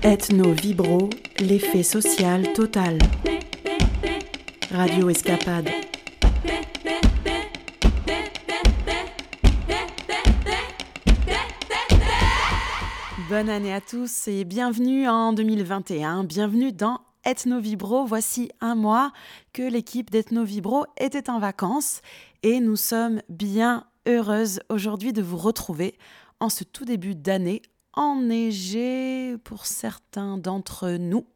Ethno Vibro, l'effet social total. Radio Escapade. Bonne année à tous et bienvenue en 2021. Bienvenue dans Ethno Vibro. Voici un mois que l'équipe d'Ethno Vibro était en vacances et nous sommes bien heureuses aujourd'hui de vous retrouver en ce tout début d'année enneigé pour certains d'entre nous.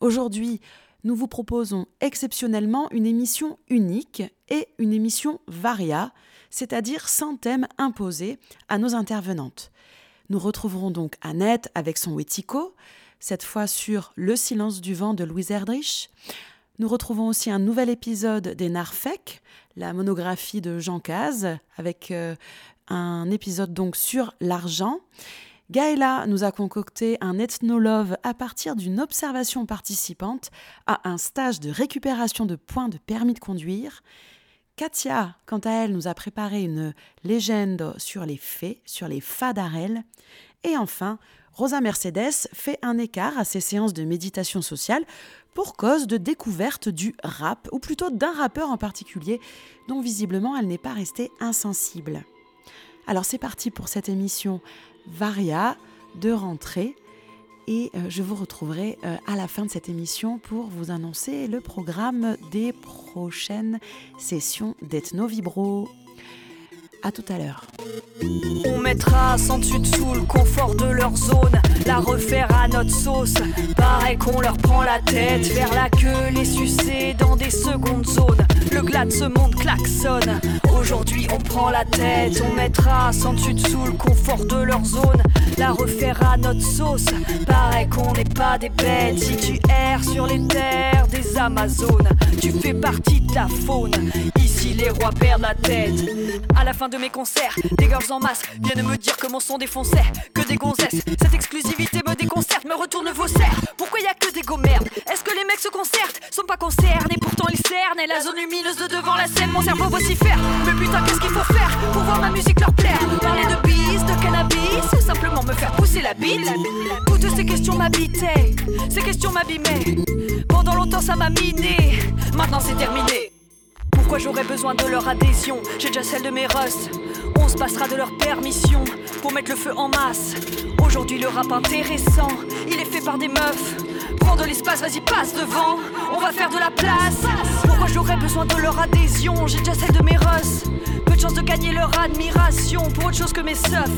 Aujourd'hui, nous vous proposons exceptionnellement une émission unique et une émission varia, c'est-à-dire sans thème imposé à nos intervenantes. Nous retrouverons donc Annette avec son Wetiko, cette fois sur Le silence du vent de Louise Erdrich. Nous retrouvons aussi un nouvel épisode des Narfec, la monographie de Jean Caz, avec euh, un épisode donc sur l'argent. Gaëla nous a concocté un ethnolove à partir d'une observation participante à un stage de récupération de points de permis de conduire. Katia, quant à elle, nous a préparé une légende sur les fées, sur les fadarelles. Et enfin, Rosa Mercedes fait un écart à ses séances de méditation sociale pour cause de découverte du rap, ou plutôt d'un rappeur en particulier, dont visiblement elle n'est pas restée insensible. Alors c'est parti pour cette émission Varia de rentrée. Et euh, je vous retrouverai euh, à la fin de cette émission pour vous annoncer le programme des prochaines sessions d'Ethno Vibro. Tout à l'heure. On mettra sans dessus dessous le confort de leur zone, la refaire à notre sauce. Pareil qu'on leur prend la tête, faire la queue, les sucer dans des secondes zones. Le glas de ce monde klaxonne. Aujourd'hui on prend la tête, on mettra sans dessus dessous le confort de leur zone, la refaire à notre sauce. Pareil qu'on n'est pas des bêtes. Si tu erres sur les terres des Amazones, tu fais partie de la faune. Ici les rois perdent la tête. À la fin de mes concerts, des girls en masse viennent me dire que mon son défonçait, que des gonzesses. Cette exclusivité me déconcerte, me retourne vos serres. Pourquoi y a que des go merdes Est-ce que les mecs se concertent? Sont pas concernés, pourtant ils cernent. Et la zone lumineuse de devant la scène, mon cerveau vocifère. Mais putain, qu'est-ce qu'il faut faire pour voir ma musique leur plaire? Parler de bise, de cannabis, simplement me faire pousser la bite? Toutes ces questions m'habitaient, ces questions m'abîmaient. Pendant longtemps ça m'a miné, maintenant c'est terminé. Pourquoi j'aurais besoin de leur adhésion J'ai déjà celle de mes rusts. On se passera de leur permission pour mettre le feu en masse. Aujourd'hui, le rap intéressant, il est fait par des meufs. Prends de l'espace, vas-y, passe devant. On va faire de la place. Pourquoi j'aurais besoin de leur adhésion? J'ai déjà celle de mes russes. Peu de chance de gagner leur admiration pour autre chose que mes seufs.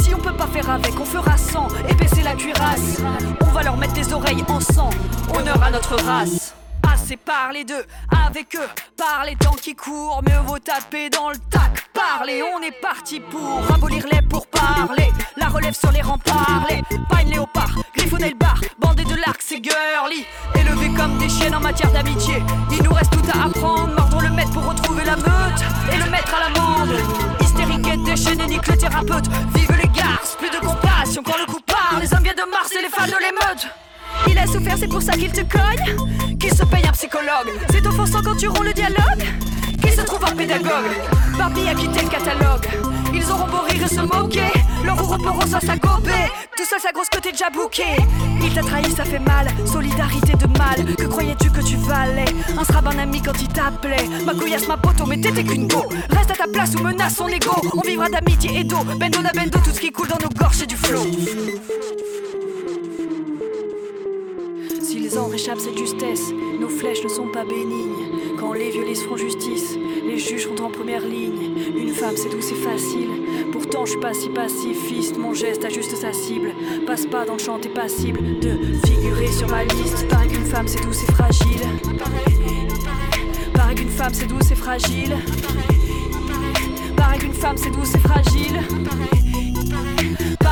Si on peut pas faire avec, on fera sans. Épaisser la cuirasse. On va leur mettre les oreilles en sang. Honneur à notre race assez parler d'eux. Avec eux par les temps qui courent mieux vaut taper dans le tac. Parler on est parti pour abolir les pour parler la relève sur les remparts les pine léopard griffonner le bar bandé de l'arc c'est girly. Élevés comme des chiennes en matière d'amitié. Il nous reste tout à apprendre mordre le maître pour retrouver la meute et le mettre à l'amende hystérique et déchaîné nique le thérapeute. Vive les garces plus de compassion quand le coup part. Les hommes viennent de Mars et les fans de l'émeute il a souffert, c'est pour ça qu'il te cogne. Qu'il se paye un psychologue. C'est offensant quand tu roules le dialogue. Qu'il se trouve un pédagogue. Barbie a quitté le catalogue. Ils auront beau rire et se moquer. Leur reprendront ça s'agober. Tout seul, sa grosse côté déjà bouqué. Il t'a trahi, ça fait mal. Solidarité de mal. Que croyais-tu que tu valais? Un sera un ami quand il t'appelait. Ma couillasse, ma poteau, mais t'étais qu'une go. Reste à ta place ou menace son ego. On vivra d'amitié et d'eau. Bendo na bendo, tout ce qui coule dans nos gorges, c'est du flot. Réchappent cette justesse, nos flèches ne sont pas bénignes. Quand les violets font justice, les juges sont en première ligne. Une femme, c'est doux, c'est facile. Pourtant, je suis pas si pacifiste. Mon geste ajuste sa cible. Passe pas dans le champ, t'es passible de figurer sur ma liste. Pareil qu'une femme, c'est doux, c'est fragile. Pareil qu'une femme, c'est doux, c'est fragile. Pareil qu'une femme, c'est doux, c'est fragile.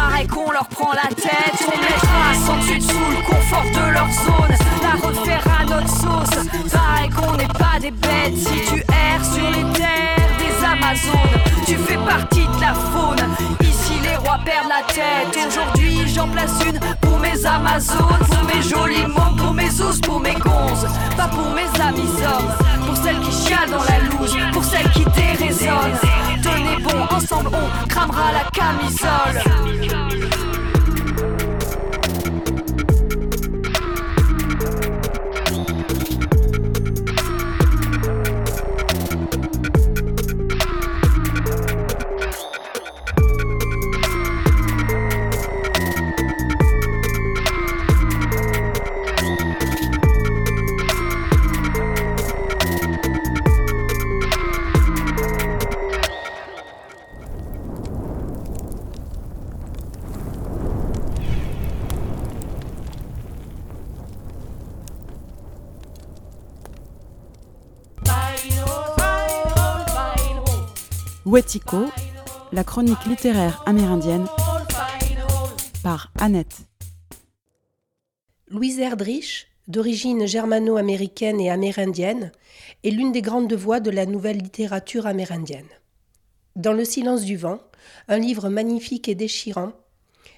Pareil qu'on leur prend la tête, on mettra sans dessus dessous le confort de leur zone, la refaire à notre sauce. Pareil qu'on n'est pas des bêtes si tu erres sur les terres des Amazones, tu fais partie de la faune. Ici rois perdent la tête. Aujourd'hui j'en place une pour mes Amazones, pour mes jolis mots, pour mes os, pour mes gonzes, pas pour mes amis hommes, pour celles qui chialent dans la loose, pour celles qui déraisonnent. Tenez bon, ensemble on cramera la camisole. Wetiko, la chronique littéraire amérindienne par Annette. Louise Erdrich, d'origine germano-américaine et amérindienne, est l'une des grandes voix de la nouvelle littérature amérindienne. Dans Le silence du vent, un livre magnifique et déchirant,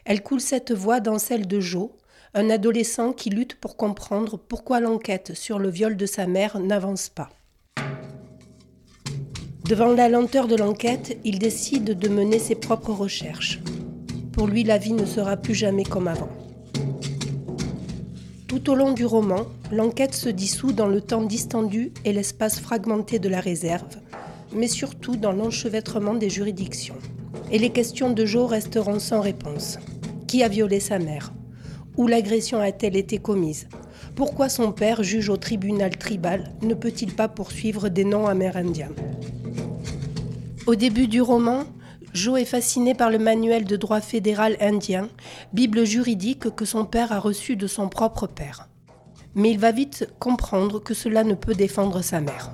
elle coule cette voix dans celle de Joe, un adolescent qui lutte pour comprendre pourquoi l'enquête sur le viol de sa mère n'avance pas. Devant la lenteur de l'enquête, il décide de mener ses propres recherches. Pour lui, la vie ne sera plus jamais comme avant. Tout au long du roman, l'enquête se dissout dans le temps distendu et l'espace fragmenté de la réserve, mais surtout dans l'enchevêtrement des juridictions. Et les questions de Joe resteront sans réponse. Qui a violé sa mère? Où l'agression a-t-elle été commise? Pourquoi son père, juge au tribunal tribal, ne peut-il pas poursuivre des noms amérindiens Au début du roman, Joe est fasciné par le manuel de droit fédéral indien, bible juridique que son père a reçu de son propre père. Mais il va vite comprendre que cela ne peut défendre sa mère.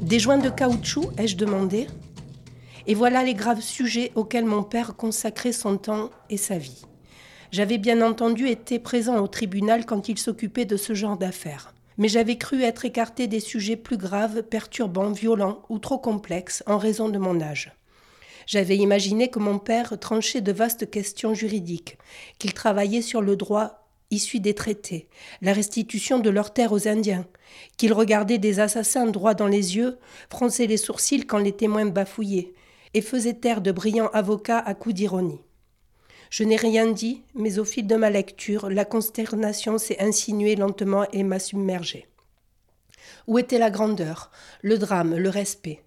Des joints de caoutchouc ai-je demandé? Et voilà les graves sujets auxquels mon père consacrait son temps et sa vie. J'avais bien entendu été présent au tribunal quand il s'occupait de ce genre d'affaires. Mais j'avais cru être écarté des sujets plus graves, perturbants, violents ou trop complexes en raison de mon âge. J'avais imaginé que mon père tranchait de vastes questions juridiques, qu'il travaillait sur le droit issus des traités, la restitution de leurs terres aux Indiens, qu'ils regardaient des assassins droit dans les yeux, fronçaient les sourcils quand les témoins bafouillaient, et faisaient taire de brillants avocats à coups d'ironie. Je n'ai rien dit, mais au fil de ma lecture, la consternation s'est insinuée lentement et m'a submergée. Où était la grandeur, le drame, le respect?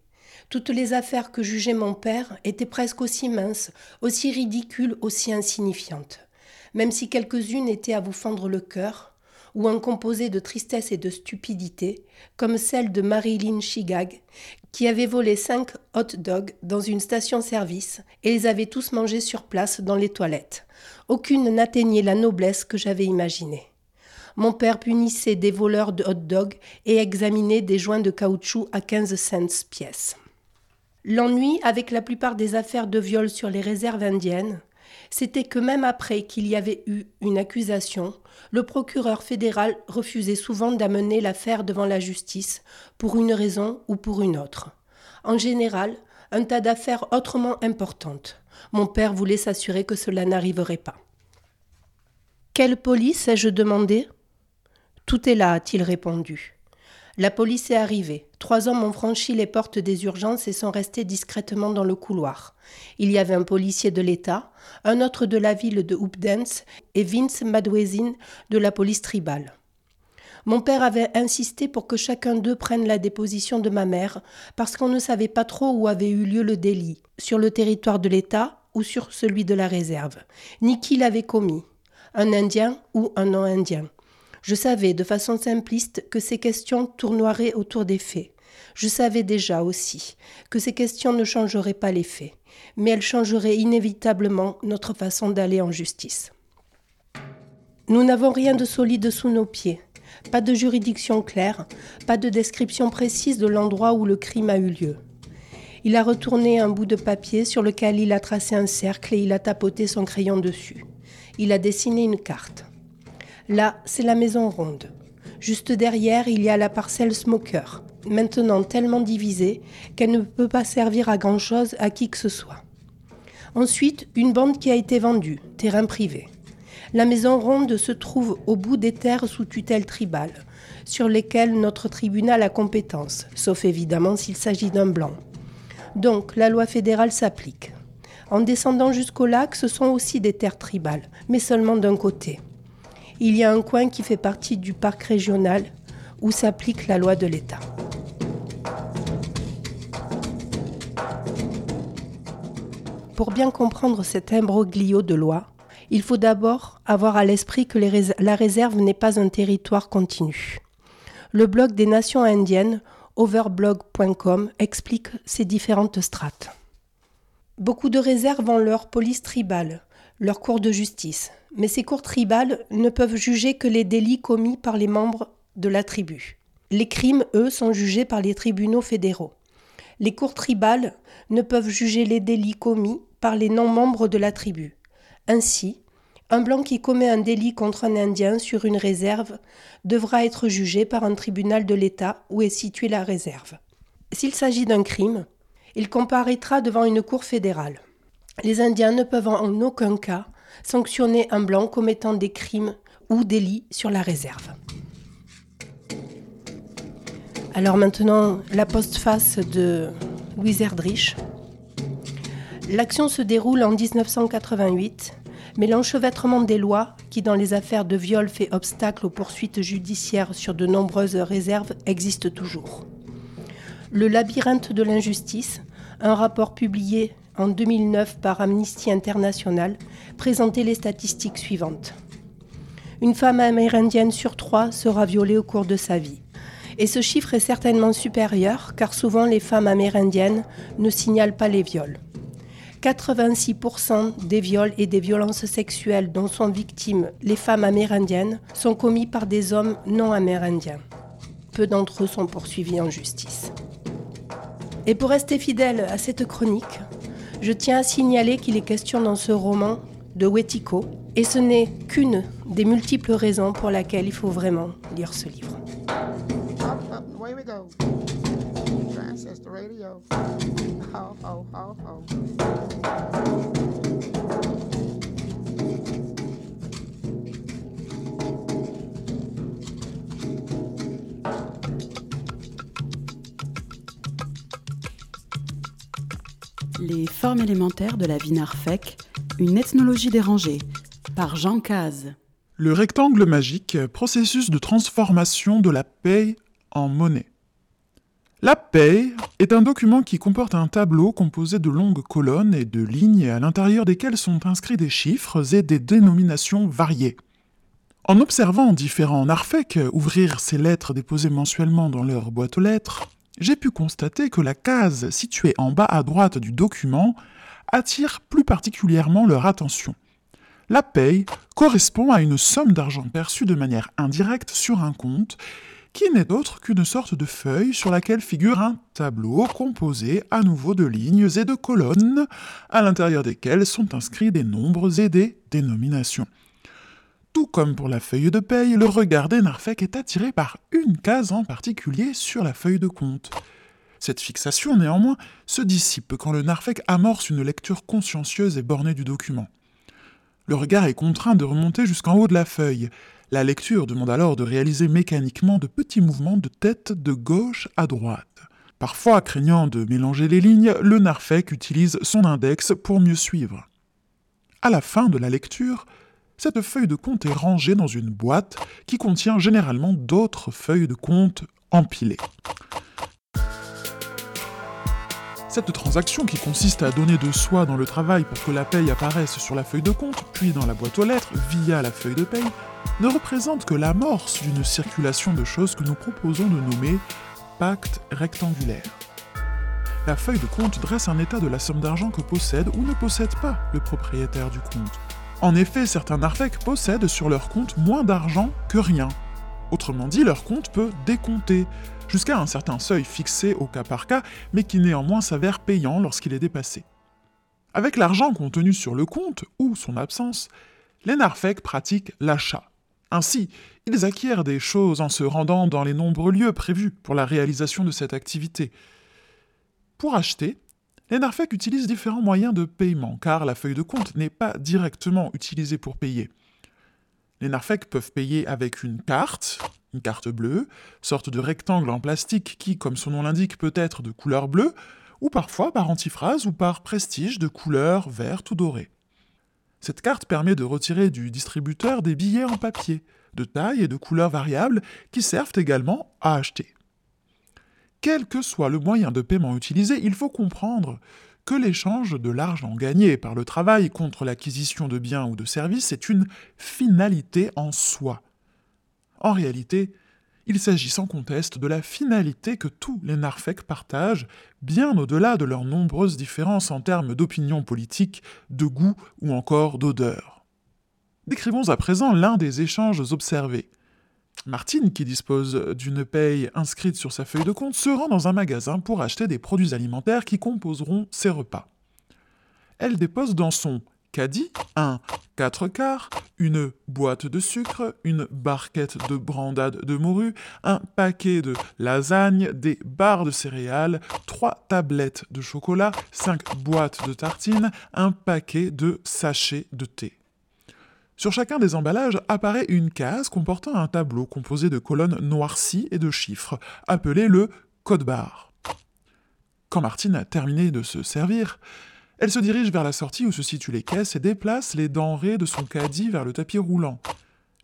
Toutes les affaires que jugeait mon père étaient presque aussi minces, aussi ridicules, aussi insignifiantes même si quelques-unes étaient à vous fendre le cœur, ou un composé de tristesse et de stupidité, comme celle de Marilyn Shigag, qui avait volé cinq hot dogs dans une station-service et les avait tous mangés sur place dans les toilettes. Aucune n'atteignait la noblesse que j'avais imaginée. Mon père punissait des voleurs de hot dogs et examinait des joints de caoutchouc à 15 cents pièce. L'ennui avec la plupart des affaires de viol sur les réserves indiennes, c'était que même après qu'il y avait eu une accusation, le procureur fédéral refusait souvent d'amener l'affaire devant la justice, pour une raison ou pour une autre. En général, un tas d'affaires autrement importantes. Mon père voulait s'assurer que cela n'arriverait pas. Quelle police ai-je demandé? Tout est là, a-t-il répondu. La police est arrivée. Trois hommes ont franchi les portes des urgences et sont restés discrètement dans le couloir. Il y avait un policier de l'État, un autre de la ville de Hoopdance et Vince Madwezin de la police tribale. Mon père avait insisté pour que chacun d'eux prenne la déposition de ma mère, parce qu'on ne savait pas trop où avait eu lieu le délit, sur le territoire de l'État ou sur celui de la réserve, ni qui l'avait commis, un Indien ou un non-Indien. Je savais de façon simpliste que ces questions tournoieraient autour des faits. Je savais déjà aussi que ces questions ne changeraient pas les faits, mais elles changeraient inévitablement notre façon d'aller en justice. Nous n'avons rien de solide sous nos pieds, pas de juridiction claire, pas de description précise de l'endroit où le crime a eu lieu. Il a retourné un bout de papier sur lequel il a tracé un cercle et il a tapoté son crayon dessus. Il a dessiné une carte. Là, c'est la maison ronde. Juste derrière, il y a la parcelle Smoker, maintenant tellement divisée qu'elle ne peut pas servir à grand-chose à qui que ce soit. Ensuite, une bande qui a été vendue, terrain privé. La maison ronde se trouve au bout des terres sous tutelle tribale, sur lesquelles notre tribunal a compétence, sauf évidemment s'il s'agit d'un blanc. Donc, la loi fédérale s'applique. En descendant jusqu'au lac, ce sont aussi des terres tribales, mais seulement d'un côté il y a un coin qui fait partie du parc régional où s'applique la loi de l'État. Pour bien comprendre cet imbroglio de loi, il faut d'abord avoir à l'esprit que la réserve n'est pas un territoire continu. Le blog des Nations indiennes, overblog.com, explique ces différentes strates. Beaucoup de réserves ont leur police tribale, leur cour de justice, mais ces cours tribales ne peuvent juger que les délits commis par les membres de la tribu. Les crimes, eux, sont jugés par les tribunaux fédéraux. Les cours tribales ne peuvent juger les délits commis par les non-membres de la tribu. Ainsi, un blanc qui commet un délit contre un Indien sur une réserve devra être jugé par un tribunal de l'État où est située la réserve. S'il s'agit d'un crime, il comparaîtra devant une cour fédérale. Les Indiens ne peuvent en aucun cas sanctionner un blanc commettant des crimes ou délits sur la réserve. Alors maintenant, la postface de Louise Erdrich. L'action se déroule en 1988 mais l'enchevêtrement des lois, qui dans les affaires de viol fait obstacle aux poursuites judiciaires sur de nombreuses réserves, existe toujours. Le labyrinthe de l'injustice, un rapport publié en 2009 par Amnesty International, présentait les statistiques suivantes. Une femme amérindienne sur trois sera violée au cours de sa vie. Et ce chiffre est certainement supérieur car souvent les femmes amérindiennes ne signalent pas les viols. 86% des viols et des violences sexuelles dont sont victimes les femmes amérindiennes sont commis par des hommes non amérindiens. Peu d'entre eux sont poursuivis en justice. Et pour rester fidèle à cette chronique, je tiens à signaler qu'il est question dans ce roman de Wetiko, et ce n'est qu'une des multiples raisons pour lesquelles il faut vraiment lire ce livre. Les formes élémentaires de la vie narfec, une ethnologie dérangée, par Jean Caz. Le rectangle magique, processus de transformation de la paix en monnaie. La paix est un document qui comporte un tableau composé de longues colonnes et de lignes à l'intérieur desquelles sont inscrits des chiffres et des dénominations variées. En observant différents narfèques ouvrir ces lettres déposées mensuellement dans leur boîte aux lettres, j'ai pu constater que la case située en bas à droite du document attire plus particulièrement leur attention. La paye correspond à une somme d'argent perçue de manière indirecte sur un compte qui n'est autre qu'une sorte de feuille sur laquelle figure un tableau composé à nouveau de lignes et de colonnes, à l'intérieur desquelles sont inscrits des nombres et des dénominations. Tout comme pour la feuille de paye, le regard des Narfek est attiré par une case en particulier sur la feuille de compte. Cette fixation, néanmoins, se dissipe quand le Narfek amorce une lecture consciencieuse et bornée du document. Le regard est contraint de remonter jusqu'en haut de la feuille, la lecture demande alors de réaliser mécaniquement de petits mouvements de tête de gauche à droite. Parfois, craignant de mélanger les lignes, le narfec utilise son index pour mieux suivre. À la fin de la lecture, cette feuille de compte est rangée dans une boîte qui contient généralement d'autres feuilles de compte empilées. Cette transaction qui consiste à donner de soi dans le travail pour que la paye apparaisse sur la feuille de compte, puis dans la boîte aux lettres via la feuille de paye, ne représente que l'amorce d'une circulation de choses que nous proposons de nommer pacte rectangulaire. La feuille de compte dresse un état de la somme d'argent que possède ou ne possède pas le propriétaire du compte. En effet, certains narfec possèdent sur leur compte moins d'argent que rien. Autrement dit, leur compte peut décompter, jusqu'à un certain seuil fixé au cas par cas, mais qui néanmoins s'avère payant lorsqu'il est dépassé. Avec l'argent contenu sur le compte, ou son absence, les narfec pratiquent l'achat. Ainsi, ils acquièrent des choses en se rendant dans les nombreux lieux prévus pour la réalisation de cette activité. Pour acheter, les Narfek utilisent différents moyens de paiement, car la feuille de compte n'est pas directement utilisée pour payer. Les Narfek peuvent payer avec une carte, une carte bleue, sorte de rectangle en plastique qui, comme son nom l'indique, peut être de couleur bleue, ou parfois par antiphrase ou par prestige de couleur verte ou dorée. Cette carte permet de retirer du distributeur des billets en papier, de taille et de couleur variables, qui servent également à acheter. Quel que soit le moyen de paiement utilisé, il faut comprendre que l'échange de l'argent gagné par le travail contre l'acquisition de biens ou de services est une finalité en soi. En réalité, il s'agit sans conteste de la finalité que tous les Narfek partagent, bien au-delà de leurs nombreuses différences en termes d'opinion politique, de goût ou encore d'odeur. Décrivons à présent l'un des échanges observés. Martine, qui dispose d'une paye inscrite sur sa feuille de compte, se rend dans un magasin pour acheter des produits alimentaires qui composeront ses repas. Elle dépose dans son caddie un 4 quarts, une boîte de sucre, une barquette de brandade de morue, un paquet de lasagne, des barres de céréales, trois tablettes de chocolat, cinq boîtes de tartines, un paquet de sachets de thé. Sur chacun des emballages apparaît une case comportant un tableau composé de colonnes noircies et de chiffres, appelé le code barre. Quand Martine a terminé de se servir, elle se dirige vers la sortie où se situent les caisses et déplace les denrées de son caddie vers le tapis roulant.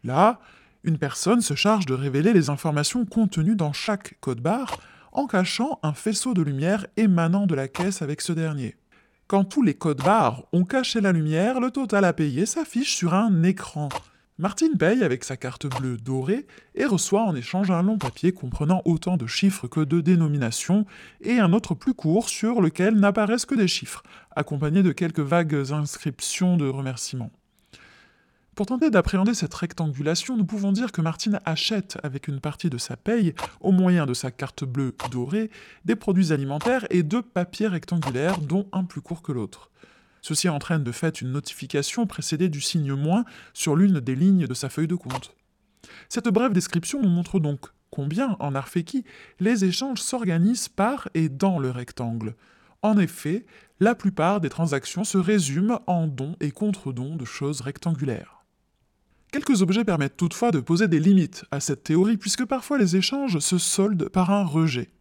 Là, une personne se charge de révéler les informations contenues dans chaque code barre en cachant un faisceau de lumière émanant de la caisse avec ce dernier. Quand tous les codes barres ont caché la lumière, le total à payer s'affiche sur un écran. Martine paye avec sa carte bleue dorée et reçoit en échange un long papier comprenant autant de chiffres que de dénominations et un autre plus court sur lequel n'apparaissent que des chiffres, accompagnés de quelques vagues inscriptions de remerciements. Pour tenter d'appréhender cette rectangulation, nous pouvons dire que Martine achète avec une partie de sa paye, au moyen de sa carte bleue dorée, des produits alimentaires et deux papiers rectangulaires, dont un plus court que l'autre. Ceci entraîne de fait une notification précédée du signe moins sur l'une des lignes de sa feuille de compte. Cette brève description nous montre donc combien, en Arfeki, les échanges s'organisent par et dans le rectangle. En effet, la plupart des transactions se résument en dons et contre-dons de choses rectangulaires. Quelques objets permettent toutefois de poser des limites à cette théorie, puisque parfois les échanges se soldent par un rejet.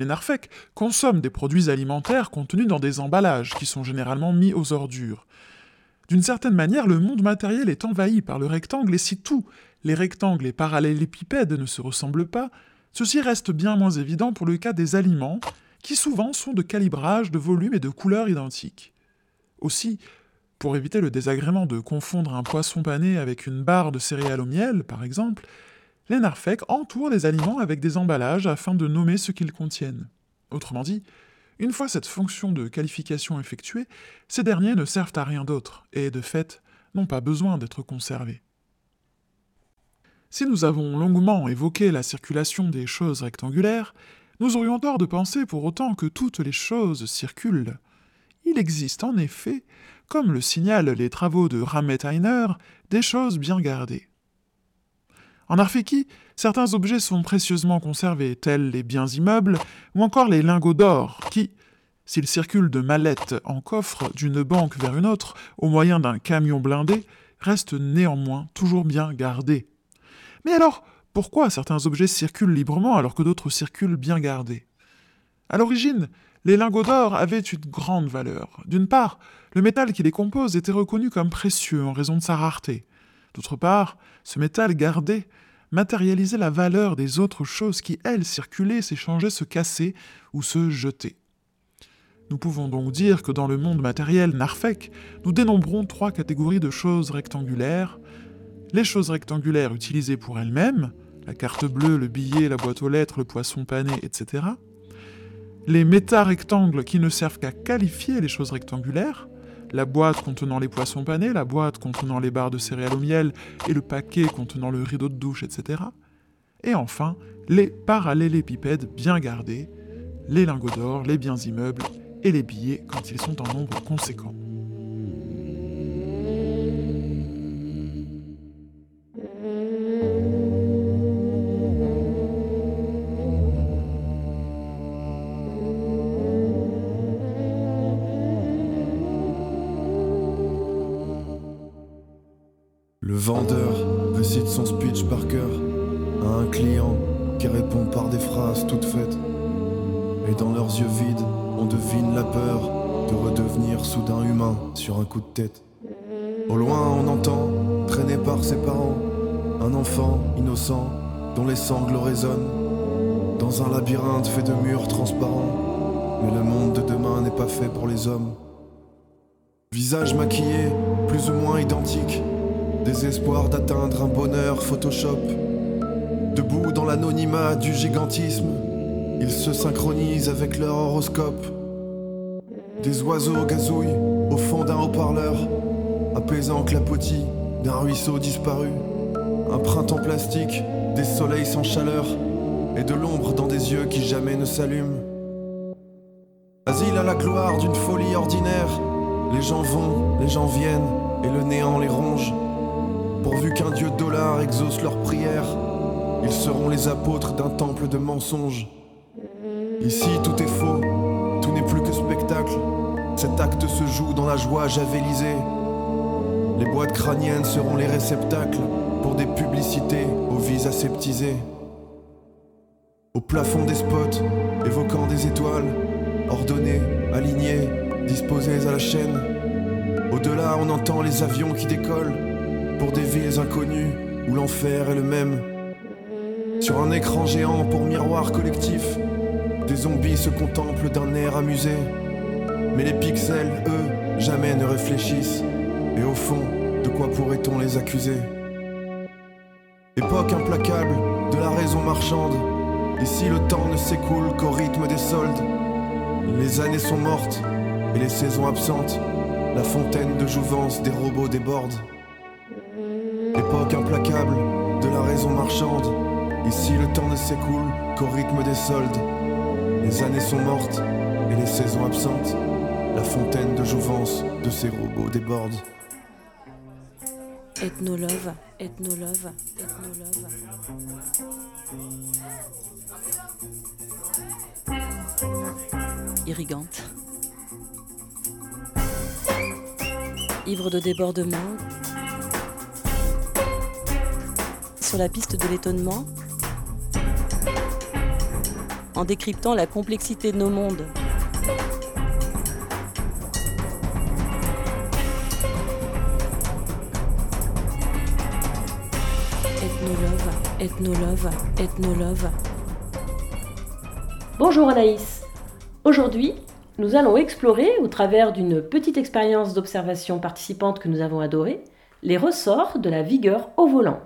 Les narfeks consomment des produits alimentaires contenus dans des emballages qui sont généralement mis aux ordures. D'une certaine manière, le monde matériel est envahi par le rectangle, et si tous les rectangles et parallélépipèdes ne se ressemblent pas, ceci reste bien moins évident pour le cas des aliments, qui souvent sont de calibrage, de volume et de couleur identiques. Aussi, pour éviter le désagrément de confondre un poisson pané avec une barre de céréales au miel, par exemple, les narfeks entourent les aliments avec des emballages afin de nommer ce qu'ils contiennent. Autrement dit, une fois cette fonction de qualification effectuée, ces derniers ne servent à rien d'autre, et de fait, n'ont pas besoin d'être conservés. Si nous avons longuement évoqué la circulation des choses rectangulaires, nous aurions tort de penser pour autant que toutes les choses circulent. Il existe en effet comme le signalent les travaux de Heiner, des choses bien gardées. En Arfeki, certains objets sont précieusement conservés, tels les biens immeubles ou encore les lingots d'or, qui, s'ils circulent de mallettes en coffre d'une banque vers une autre au moyen d'un camion blindé, restent néanmoins toujours bien gardés. Mais alors, pourquoi certains objets circulent librement alors que d'autres circulent bien gardés? À l'origine, les lingots d'or avaient une grande valeur. D'une part, le métal qui les compose était reconnu comme précieux en raison de sa rareté. D'autre part, ce métal gardé matérialisait la valeur des autres choses qui, elles, circulaient, s'échangeaient, se cassaient ou se jetaient. Nous pouvons donc dire que dans le monde matériel narfek, nous dénombrons trois catégories de choses rectangulaires. Les choses rectangulaires utilisées pour elles-mêmes, la carte bleue, le billet, la boîte aux lettres, le poisson pané, etc. Les méta-rectangles qui ne servent qu'à qualifier les choses rectangulaires, la boîte contenant les poissons panés, la boîte contenant les barres de céréales au miel et le paquet contenant le rideau de douche, etc. Et enfin, les parallélépipèdes bien gardés, les lingots d'or, les biens immeubles et les billets quand ils sont en nombre conséquent. Au loin, on entend, traîné par ses parents, un enfant innocent dont les sangles résonnent. Dans un labyrinthe fait de murs transparents, mais le monde de demain n'est pas fait pour les hommes. Visage maquillé, plus ou moins identique, Désespoir d'atteindre un bonheur Photoshop. Debout dans l'anonymat du gigantisme, ils se synchronisent avec leur horoscope. Des oiseaux gazouillent au fond d'un haut-parleur, apaisant clapotis d'un ruisseau disparu. Un printemps plastique des soleils sans chaleur et de l'ombre dans des yeux qui jamais ne s'allument. Asile à la gloire d'une folie ordinaire, les gens vont, les gens viennent, et le néant les ronge. Pourvu qu'un dieu dollar exauce leurs prières, ils seront les apôtres d'un temple de mensonges. Ici tout est faux, tout n'est plus que spectacle. Cet acte se joue dans la joie javelisée. Les boîtes crâniennes seront les réceptacles pour des publicités aux vies aseptisées. Au plafond des spots, évoquant des étoiles, ordonnées, alignées, disposées à la chaîne. Au-delà, on entend les avions qui décollent pour des villes inconnues où l'enfer est le même. Sur un écran géant pour miroir collectif, des zombies se contemplent d'un air amusé. Mais les pixels, eux, jamais ne réfléchissent. Et au fond, de quoi pourrait-on les accuser? Époque implacable de la raison marchande. Ici le temps ne s'écoule qu'au rythme des soldes? Les années sont mortes et les saisons absentes. La fontaine de jouvence des robots déborde. Époque implacable de la raison marchande. Ici le temps ne s'écoule qu'au rythme des soldes? Les années sont mortes et les saisons absentes. La fontaine de jouvence de ces robots déborde. Ethnolove, ethnolove, ethnolove. Irrigante. Ivre de débordement. Sur la piste de l'étonnement. En décryptant la complexité de nos mondes. Ethnolove, ethnolove. Bonjour Anaïs. Aujourd'hui, nous allons explorer, au travers d'une petite expérience d'observation participante que nous avons adorée, les ressorts de la vigueur au volant.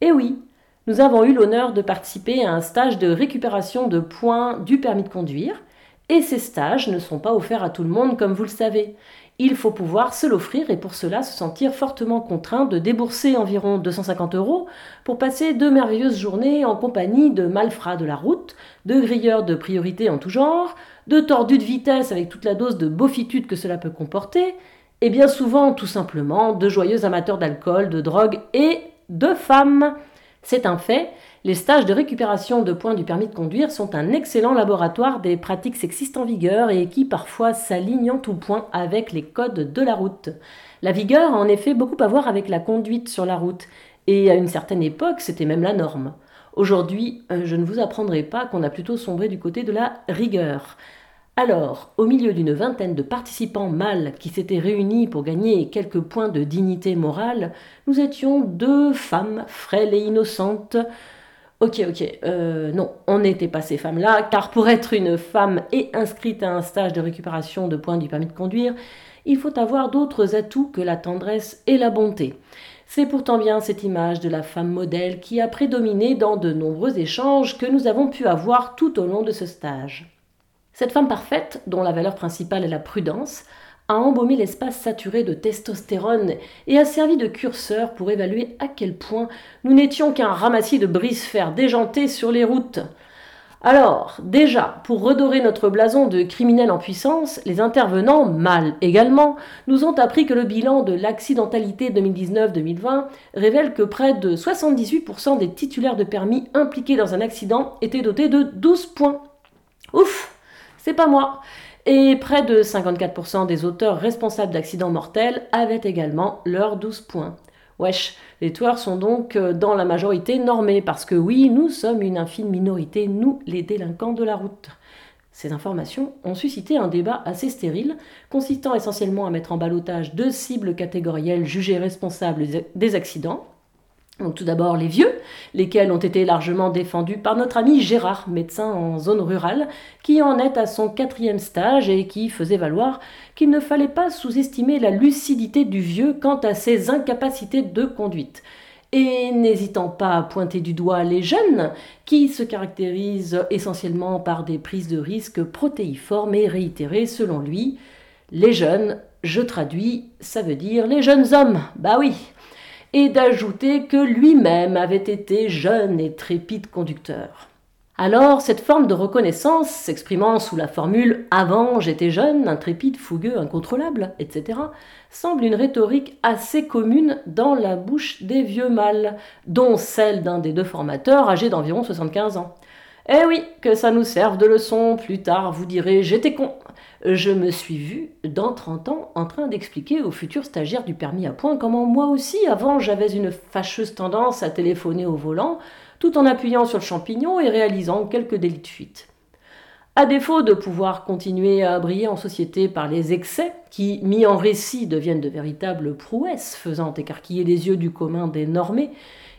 Et oui, nous avons eu l'honneur de participer à un stage de récupération de points du permis de conduire, et ces stages ne sont pas offerts à tout le monde comme vous le savez. Il faut pouvoir se l'offrir et pour cela se sentir fortement contraint de débourser environ 250 euros pour passer deux merveilleuses journées en compagnie de malfrats de la route, de grilleurs de priorité en tout genre, de tordus de vitesse avec toute la dose de beaufitude que cela peut comporter, et bien souvent tout simplement de joyeux amateurs d'alcool, de drogue et de femmes. C'est un fait, les stages de récupération de points du permis de conduire sont un excellent laboratoire des pratiques sexistes en vigueur et qui parfois s'alignent en tout point avec les codes de la route. La vigueur a en effet beaucoup à voir avec la conduite sur la route, et à une certaine époque c'était même la norme. Aujourd'hui, euh, je ne vous apprendrai pas qu'on a plutôt sombré du côté de la rigueur. Alors, au milieu d'une vingtaine de participants mâles qui s'étaient réunis pour gagner quelques points de dignité morale, nous étions deux femmes frêles et innocentes. Ok, ok, euh, non, on n'était pas ces femmes-là, car pour être une femme et inscrite à un stage de récupération de points du permis de conduire, il faut avoir d'autres atouts que la tendresse et la bonté. C'est pourtant bien cette image de la femme modèle qui a prédominé dans de nombreux échanges que nous avons pu avoir tout au long de ce stage. Cette femme parfaite, dont la valeur principale est la prudence, a embaumé l'espace saturé de testostérone et a servi de curseur pour évaluer à quel point nous n'étions qu'un ramassis de brise-fer déjanté sur les routes. Alors, déjà, pour redorer notre blason de criminel en puissance, les intervenants, mâles également, nous ont appris que le bilan de l'accidentalité 2019-2020 révèle que près de 78% des titulaires de permis impliqués dans un accident étaient dotés de 12 points. Ouf c'est pas moi. Et près de 54% des auteurs responsables d'accidents mortels avaient également leurs 12 points. Wesh, les tueurs sont donc euh, dans la majorité normée, parce que oui, nous sommes une infime minorité, nous, les délinquants de la route. Ces informations ont suscité un débat assez stérile, consistant essentiellement à mettre en balotage deux cibles catégorielles jugées responsables des accidents, tout d'abord les vieux, lesquels ont été largement défendus par notre ami Gérard, médecin en zone rurale, qui en est à son quatrième stage et qui faisait valoir qu'il ne fallait pas sous-estimer la lucidité du vieux quant à ses incapacités de conduite. Et n'hésitant pas à pointer du doigt les jeunes, qui se caractérisent essentiellement par des prises de risques protéiformes et réitérées selon lui. Les jeunes, je traduis, ça veut dire les jeunes hommes, bah oui, et d'ajouter que lui-même avait été jeune et trépide conducteur. Alors, cette forme de reconnaissance, s'exprimant sous la formule Avant j'étais jeune, intrépide, fougueux, incontrôlable, etc., semble une rhétorique assez commune dans la bouche des vieux mâles, dont celle d'un des deux formateurs âgé d'environ 75 ans. Eh oui, que ça nous serve de leçon, plus tard vous direz J'étais con. Je me suis vu, dans 30 ans, en train d'expliquer aux futurs stagiaires du permis à point comment moi aussi, avant, j'avais une fâcheuse tendance à téléphoner au volant tout en appuyant sur le champignon et réalisant quelques délits de fuite. À défaut de pouvoir continuer à briller en société par les excès, qui, mis en récit, deviennent de véritables prouesses, faisant écarquiller les yeux du commun des normés,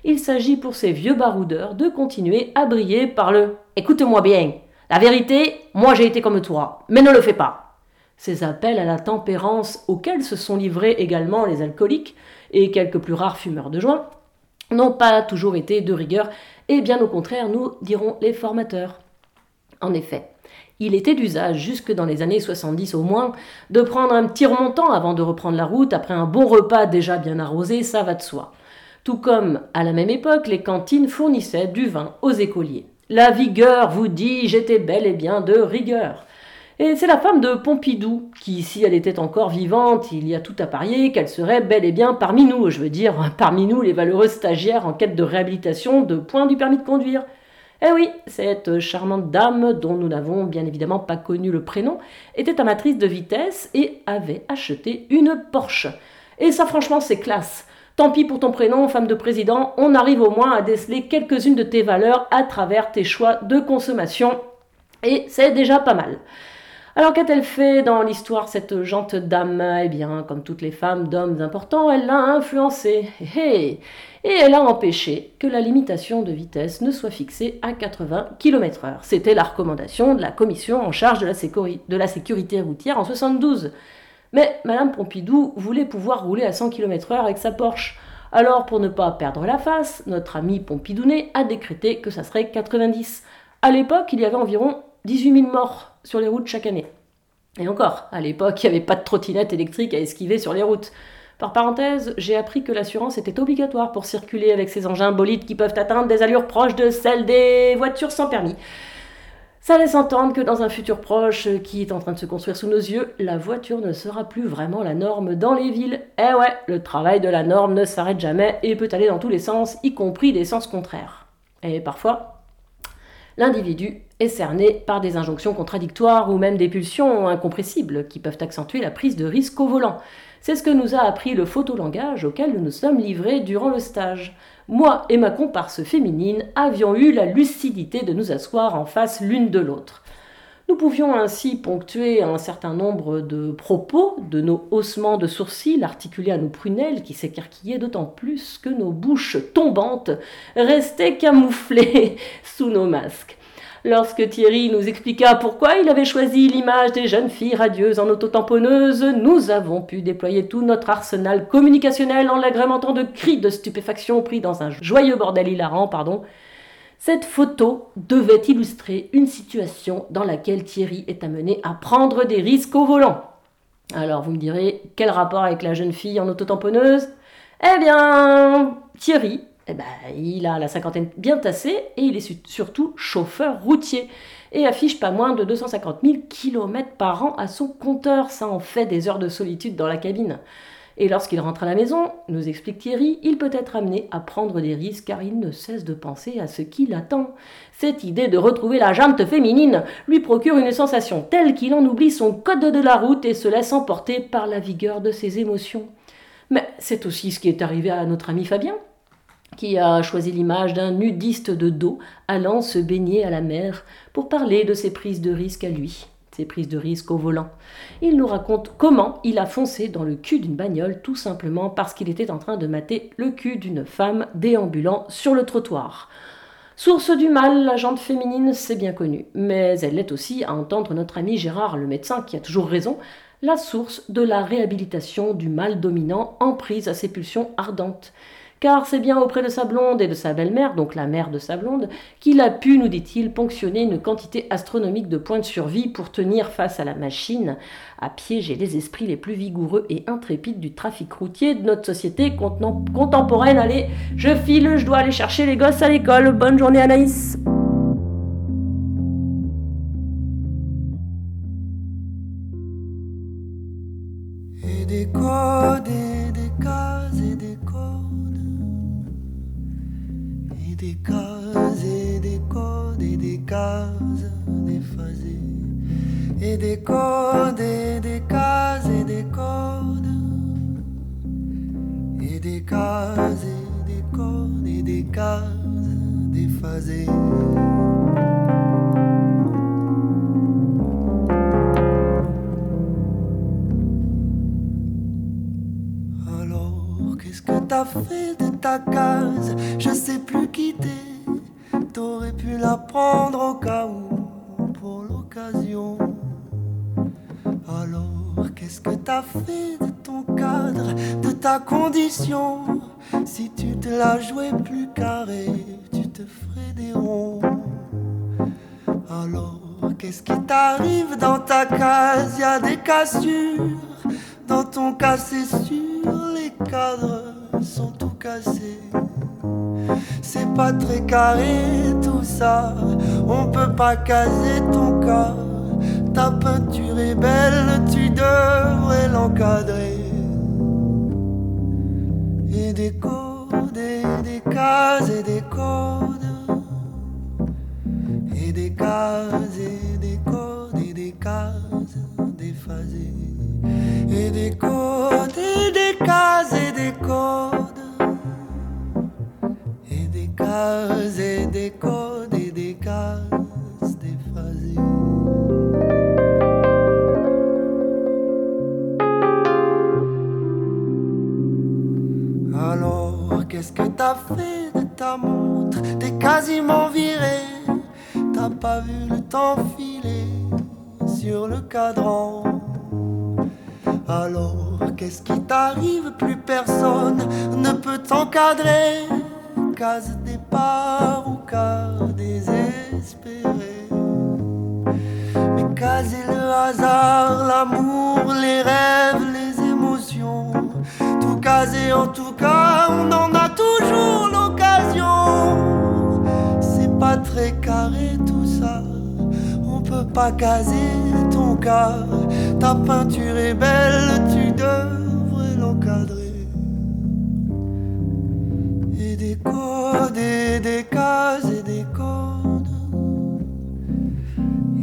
il s'agit pour ces vieux baroudeurs de continuer à briller par le Écoute-moi bien, la vérité, moi j'ai été comme toi, mais ne le fais pas. Ces appels à la tempérance auxquels se sont livrés également les alcooliques et quelques plus rares fumeurs de joint n'ont pas toujours été de rigueur, et bien au contraire, nous dirons les formateurs. En effet, il était d'usage, jusque dans les années 70 au moins, de prendre un petit remontant avant de reprendre la route après un bon repas déjà bien arrosé, ça va de soi. Tout comme, à la même époque, les cantines fournissaient du vin aux écoliers. La vigueur vous dit, j'étais bel et bien de rigueur. Et c'est la femme de Pompidou, qui, si elle était encore vivante, il y a tout à parier qu'elle serait bel et bien parmi nous, je veux dire, parmi nous les valeureux stagiaires en quête de réhabilitation de points du permis de conduire. Eh oui, cette charmante dame, dont nous n'avons bien évidemment pas connu le prénom, était amatrice de vitesse et avait acheté une Porsche. Et ça franchement c'est classe. Tant pis pour ton prénom, femme de président, on arrive au moins à déceler quelques-unes de tes valeurs à travers tes choix de consommation. Et c'est déjà pas mal. Alors qu'a-t-elle fait dans l'histoire cette jante dame? Eh bien, comme toutes les femmes d'hommes importants, elle l'a influencée. Et elle a empêché que la limitation de vitesse ne soit fixée à 80 km/h. C'était la recommandation de la commission en charge de la, de la sécurité routière en 72. Mais Madame Pompidou voulait pouvoir rouler à 100 km/h avec sa Porsche. Alors, pour ne pas perdre la face, notre ami Pompidounet a décrété que ça serait 90. À l'époque, il y avait environ 18 000 morts sur les routes chaque année. Et encore, à l'époque, il n'y avait pas de trottinette électrique à esquiver sur les routes. Par parenthèse, j'ai appris que l'assurance était obligatoire pour circuler avec ces engins bolides qui peuvent atteindre des allures proches de celles des voitures sans permis. Ça laisse entendre que dans un futur proche qui est en train de se construire sous nos yeux, la voiture ne sera plus vraiment la norme dans les villes. Eh ouais, le travail de la norme ne s'arrête jamais et peut aller dans tous les sens, y compris les sens contraires. Et parfois, l'individu est cerné par des injonctions contradictoires ou même des pulsions incompressibles qui peuvent accentuer la prise de risque au volant. C'est ce que nous a appris le photolangage auquel nous nous sommes livrés durant le stage. Moi et ma comparse féminine avions eu la lucidité de nous asseoir en face l'une de l'autre. Nous pouvions ainsi ponctuer un certain nombre de propos, de nos haussements de sourcils articulés à nos prunelles qui s'écarquillaient d'autant plus que nos bouches tombantes restaient camouflées sous nos masques. Lorsque Thierry nous expliqua pourquoi il avait choisi l'image des jeunes filles radieuses en autotamponneuses, nous avons pu déployer tout notre arsenal communicationnel en l'agrémentant de cris de stupéfaction pris dans un joyeux bordel hilarant, pardon, cette photo devait illustrer une situation dans laquelle Thierry est amené à prendre des risques au volant. Alors vous me direz, quel rapport avec la jeune fille en autotamponneuse? Eh bien, Thierry, eh ben, il a la cinquantaine bien tassée et il est surtout chauffeur routier et affiche pas moins de 250 000 km par an à son compteur. Ça en fait des heures de solitude dans la cabine. Et lorsqu'il rentre à la maison, nous explique Thierry, il peut être amené à prendre des risques car il ne cesse de penser à ce qui l'attend. Cette idée de retrouver la jante féminine lui procure une sensation telle qu'il en oublie son code de la route et se laisse emporter par la vigueur de ses émotions. Mais c'est aussi ce qui est arrivé à notre ami Fabien, qui a choisi l'image d'un nudiste de dos allant se baigner à la mer pour parler de ses prises de risques à lui ses prises de risque au volant. Il nous raconte comment il a foncé dans le cul d'une bagnole tout simplement parce qu'il était en train de mater le cul d'une femme déambulant sur le trottoir. Source du mal, la jante féminine, c'est bien connu, mais elle l'est aussi à entendre notre ami Gérard le médecin qui a toujours raison, la source de la réhabilitation du mal dominant en prise à ses pulsions ardentes. Car c'est bien auprès de sa blonde et de sa belle-mère, donc la mère de sa blonde, qu'il a pu, nous dit-il, ponctionner une quantité astronomique de points de survie pour tenir face à la machine, à piéger les esprits les plus vigoureux et intrépides du trafic routier de notre société contemporaine. Allez, je file, je dois aller chercher les gosses à l'école. Bonne journée Anaïs des codes et des cases et des codes et des cases et des codes et des cases déphasées. Alors qu'est-ce que t'as fait de ta case T'aurais pu la prendre au cas où pour l'occasion. Alors, qu'est-ce que t'as fait de ton cadre, de ta condition? Si tu te la jouais plus carré, tu te ferais des ronds. Alors, qu'est-ce qui t'arrive dans ta case? Y a des cassures. Dans ton cas, c'est sûr, les cadres sont tout cassés. C'est pas très carré tout ça, on peut pas caser ton cas ta peinture est belle, tu devrais l'encadrer. Et des codes, et des cases, et des codes. Et des cases, et des codes, et des cases. Et des et des cases, et des codes. Et des codes, et déphasées. qu'est-ce que t'as fait de ta montre? T'es quasiment viré, t'as pas vu le temps filer sur le cadran. Alors, qu'est-ce qui t'arrive? Plus personne ne peut t'encadrer. Case départ ou cas désespéré. Mais caser le hasard, l'amour, les rêves, les émotions, tout caser en tout cas, on en a toujours l'occasion. C'est pas très carré tout ça, on peut pas caser ton cas. Ta peinture est belle, tu devrais codes, et des cases, et des codes.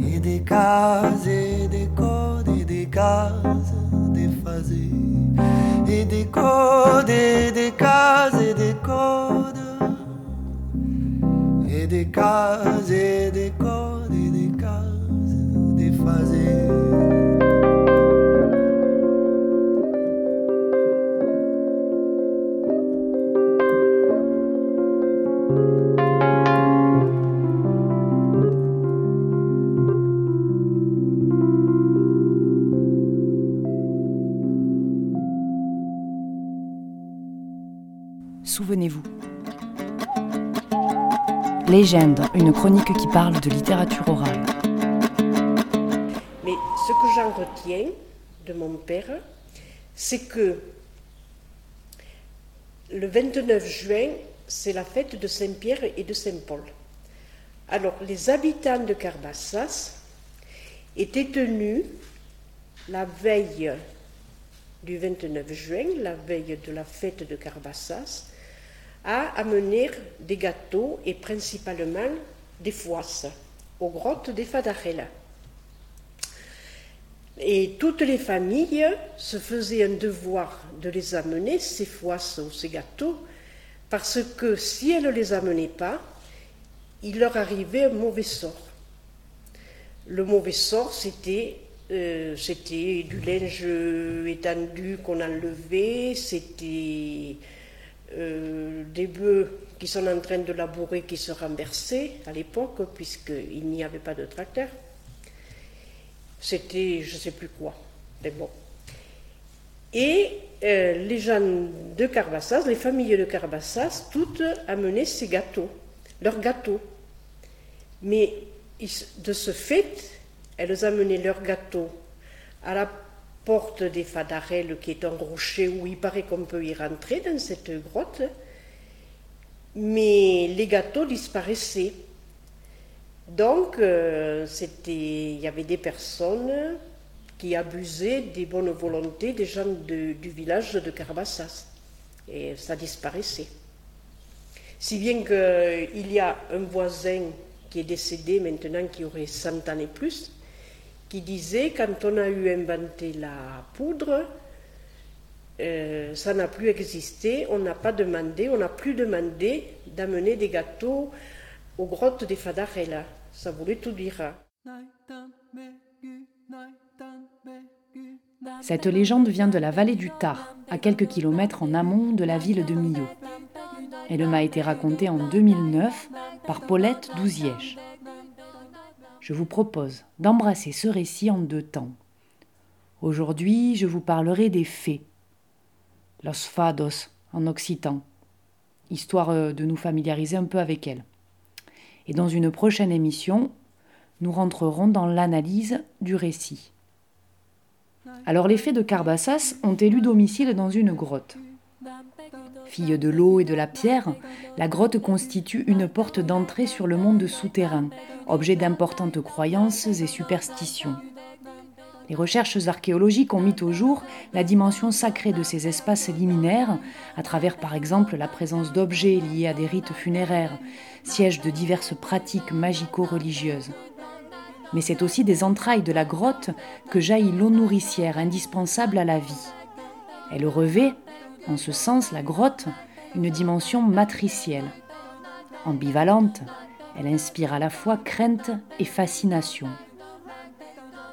Et des cases, et des codes, et des cases déphasées. Et des codes, et des cases, et des codes. Et des cases, et des codes, et des cases déphasées. Souvenez-vous. Légende, une chronique qui parle de littérature orale. Mais ce que j'en retiens de mon père, c'est que le 29 juin, c'est la fête de Saint-Pierre et de Saint-Paul. Alors, les habitants de Carbassas étaient tenus la veille du 29 juin, la veille de la fête de Carbassas, à amener des gâteaux et principalement des foisses aux grottes des Fadarella. Et toutes les familles se faisaient un devoir de les amener, ces foisses ou ces gâteaux, parce que si elles ne les amenaient pas, il leur arrivait un mauvais sort. Le mauvais sort, c'était euh, du linge étendu qu'on enlevait, c'était euh, des bœufs qui sont en train de labourer qui se renversaient à l'époque, puisqu'il n'y avait pas de tracteur. C'était je ne sais plus quoi, mais bon. Et euh, les gens de Carbassas, les familles de Carbassas, toutes amenaient ces gâteaux, leurs gâteaux. Mais de ce fait, elles amenaient leurs gâteaux à la porte des Fadarelles, qui est un rocher où il paraît qu'on peut y rentrer dans cette grotte, mais les gâteaux disparaissaient. Donc, euh, il y avait des personnes qui abusaient des bonnes volontés des gens du village de Carbassas. Et ça disparaissait. Si bien qu'il y a un voisin qui est décédé maintenant, qui aurait 100 ans et plus, qui disait quand on a eu inventé la poudre, euh, ça n'a plus existé, on n'a pas demandé, on n'a plus demandé d'amener des gâteaux aux grottes des Fadarella. Ça voulait tout dire. Cette légende vient de la vallée du Tar, à quelques kilomètres en amont de la ville de Millau. Elle m'a été racontée en 2009 par Paulette Douzièche. Je vous propose d'embrasser ce récit en deux temps. Aujourd'hui, je vous parlerai des fées, los fados en occitan, histoire euh, de nous familiariser un peu avec elles. Et dans une prochaine émission, nous rentrerons dans l'analyse du récit. Alors les fées de Carbassas ont élu domicile dans une grotte. De l'eau et de la pierre, la grotte constitue une porte d'entrée sur le monde souterrain, objet d'importantes croyances et superstitions. Les recherches archéologiques ont mis au jour la dimension sacrée de ces espaces liminaires, à travers par exemple la présence d'objets liés à des rites funéraires, siège de diverses pratiques magico-religieuses. Mais c'est aussi des entrailles de la grotte que jaillit l'eau nourricière indispensable à la vie. Elle revêt, en ce sens, la grotte, une dimension matricielle. Ambivalente, elle inspire à la fois crainte et fascination.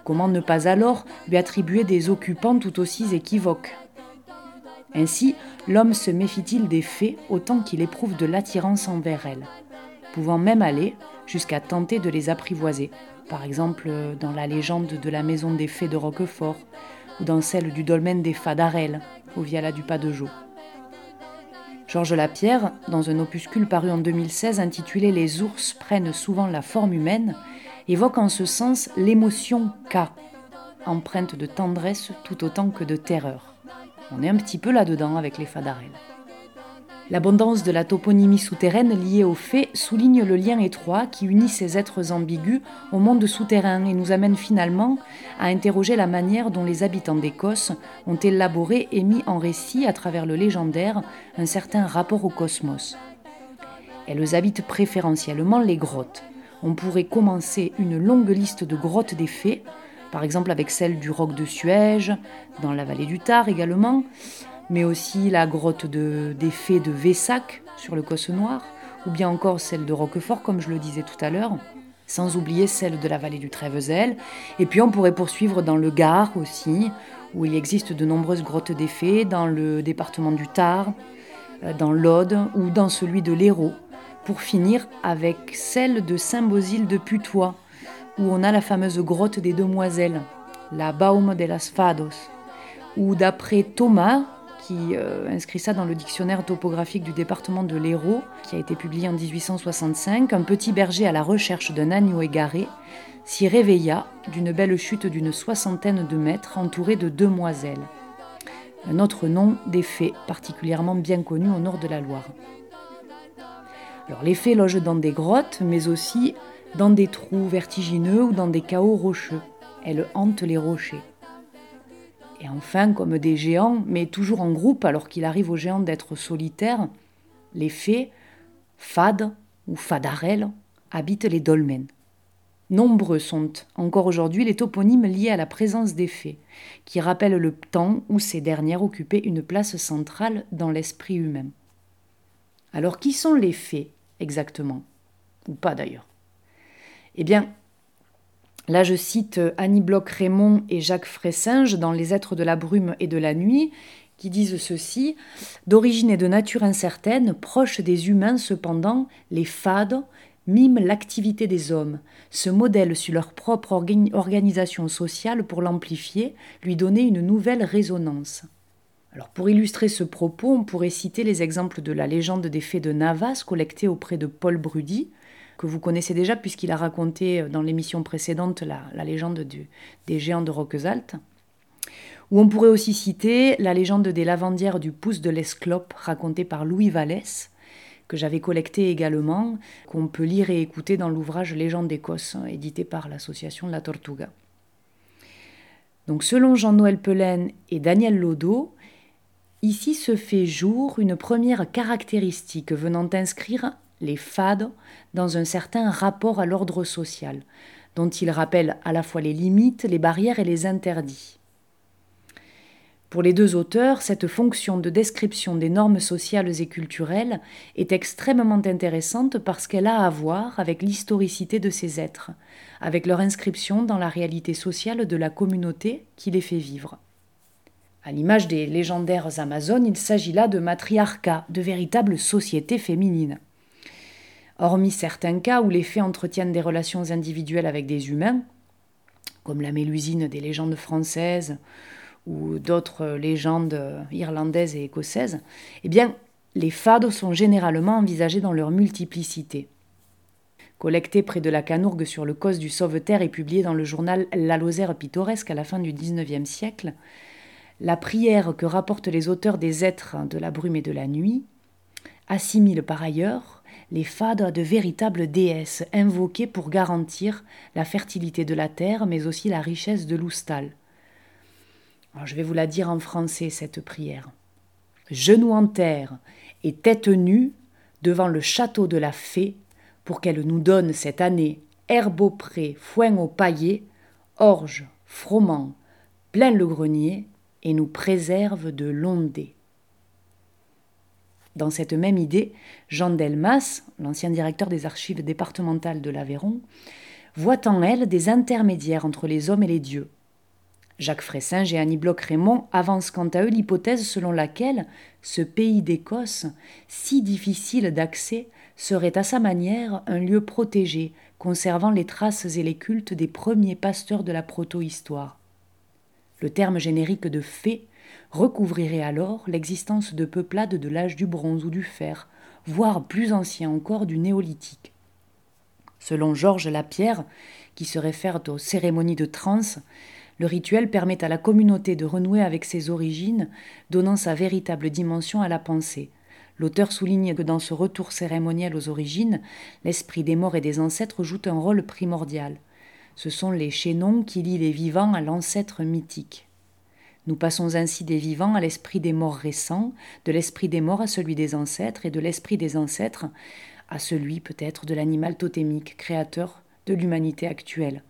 Comment ne pas alors lui attribuer des occupants tout aussi équivoques? Ainsi, l'homme se méfie-t-il des fées autant qu'il éprouve de l'attirance envers elles, pouvant même aller jusqu'à tenter de les apprivoiser, par exemple dans la légende de la maison des fées de Roquefort, ou dans celle du dolmen des Fadarelles, au Viala du Pas de Jo. Georges Lapierre, dans un opuscule paru en 2016 intitulé Les ours prennent souvent la forme humaine, évoque en ce sens l'émotion K, empreinte de tendresse tout autant que de terreur. On est un petit peu là-dedans avec les fadarelles. L'abondance de la toponymie souterraine liée aux faits souligne le lien étroit qui unit ces êtres ambigus au monde souterrain et nous amène finalement à interroger la manière dont les habitants d'Écosse ont élaboré et mis en récit à travers le légendaire un certain rapport au cosmos. Elles habitent préférentiellement les grottes, on pourrait commencer une longue liste de grottes des fées, par exemple avec celle du roc de Suège, dans la vallée du Tar également, mais aussi la grotte de, des fées de Vessac sur le Cosse Noir, ou bien encore celle de Roquefort, comme je le disais tout à l'heure, sans oublier celle de la vallée du Trèvezel. Et puis on pourrait poursuivre dans le Gard aussi, où il existe de nombreuses grottes des fées, dans le département du Tar, euh, dans l'Aude ou dans celui de l'Hérault, pour finir avec celle de Saint-Bosile de Putois, où on a la fameuse grotte des Demoiselles, la Baum de las Fados, où d'après Thomas, qui euh, inscrit ça dans le dictionnaire topographique du département de l'Hérault, qui a été publié en 1865, un petit berger à la recherche d'un agneau égaré s'y réveilla d'une belle chute d'une soixantaine de mètres entouré de demoiselles. Un autre nom des fées particulièrement bien connu au nord de la Loire. Alors, les fées logent dans des grottes, mais aussi dans des trous vertigineux ou dans des chaos rocheux. Elles hantent les rochers. Et enfin, comme des géants, mais toujours en groupe alors qu'il arrive aux géants d'être solitaires, les fées, fades ou fadarelles, habitent les dolmens. Nombreux sont encore aujourd'hui les toponymes liés à la présence des fées, qui rappellent le temps où ces dernières occupaient une place centrale dans l'esprit humain. Alors qui sont les fées exactement? Ou pas d'ailleurs? Eh bien, là je cite Annie Bloch-Raymond et Jacques Fressinge dans Les êtres de la brume et de la nuit, qui disent ceci D'origine et de nature incertaine, proches des humains cependant, les fades miment l'activité des hommes, se modèlent sur leur propre organisation sociale pour l'amplifier, lui donner une nouvelle résonance. Alors pour illustrer ce propos, on pourrait citer les exemples de la légende des fées de Navas collectée auprès de Paul Brudy, que vous connaissez déjà puisqu'il a raconté dans l'émission précédente la, légende des géants de Roquesalte. Ou on pourrait aussi citer la légende des lavandières du pouce de l'Esclope racontée par Louis Vallès, que j'avais collecté également, qu'on peut lire et écouter dans l'ouvrage Légende d'Écosse, édité par l'association La Tortuga. Donc selon Jean-Noël Pelaine et Daniel Lodo, ici se fait jour une première caractéristique venant inscrire les fades dans un certain rapport à l'ordre social, dont il rappelle à la fois les limites, les barrières et les interdits. Pour les deux auteurs, cette fonction de description des normes sociales et culturelles est extrêmement intéressante parce qu'elle a à voir avec l'historicité de ces êtres, avec leur inscription dans la réalité sociale de la communauté qui les fait vivre. À l'image des légendaires Amazones, il s'agit là de matriarcats, de véritables sociétés féminines. Hormis certains cas où les faits entretiennent des relations individuelles avec des humains, comme la mélusine des légendes françaises ou d'autres légendes irlandaises et écossaises, eh bien, les fades sont généralement envisagés dans leur multiplicité. Collecté près de la Canourgue sur le cos du Sauveterre et publié dans le journal La Lozère pittoresque à la fin du XIXe siècle, la prière que rapportent les auteurs des êtres de la brume et de la nuit assimile par ailleurs les fades de véritables déesses invoquées pour garantir la fertilité de la terre mais aussi la richesse de l'oustal je vais vous la dire en français, cette prière. Genoux en terre et tête nue devant le château de la fée, pour qu'elle nous donne cette année herbe au pré, foin au paillet, orge, froment, plein le grenier, et nous préserve de l'ondée. Dans cette même idée, Jean Delmas, l'ancien directeur des archives départementales de l'Aveyron, voit en elle des intermédiaires entre les hommes et les dieux, Jacques Fressinge et Annie Bloch-Raymond avancent quant à eux l'hypothèse selon laquelle ce pays d'Écosse, si difficile d'accès, serait à sa manière un lieu protégé, conservant les traces et les cultes des premiers pasteurs de la proto-histoire. Le terme générique de fée recouvrirait alors l'existence de peuplades de l'âge du bronze ou du fer, voire plus ancien encore du néolithique. Selon Georges Lapierre, qui se réfère aux cérémonies de trance, le rituel permet à la communauté de renouer avec ses origines, donnant sa véritable dimension à la pensée. L'auteur souligne que dans ce retour cérémoniel aux origines, l'esprit des morts et des ancêtres joue un rôle primordial. Ce sont les chaînons qui lient les vivants à l'ancêtre mythique. Nous passons ainsi des vivants à l'esprit des morts récents, de l'esprit des morts à celui des ancêtres, et de l'esprit des ancêtres à celui peut-être de l'animal totémique, créateur de l'humanité actuelle.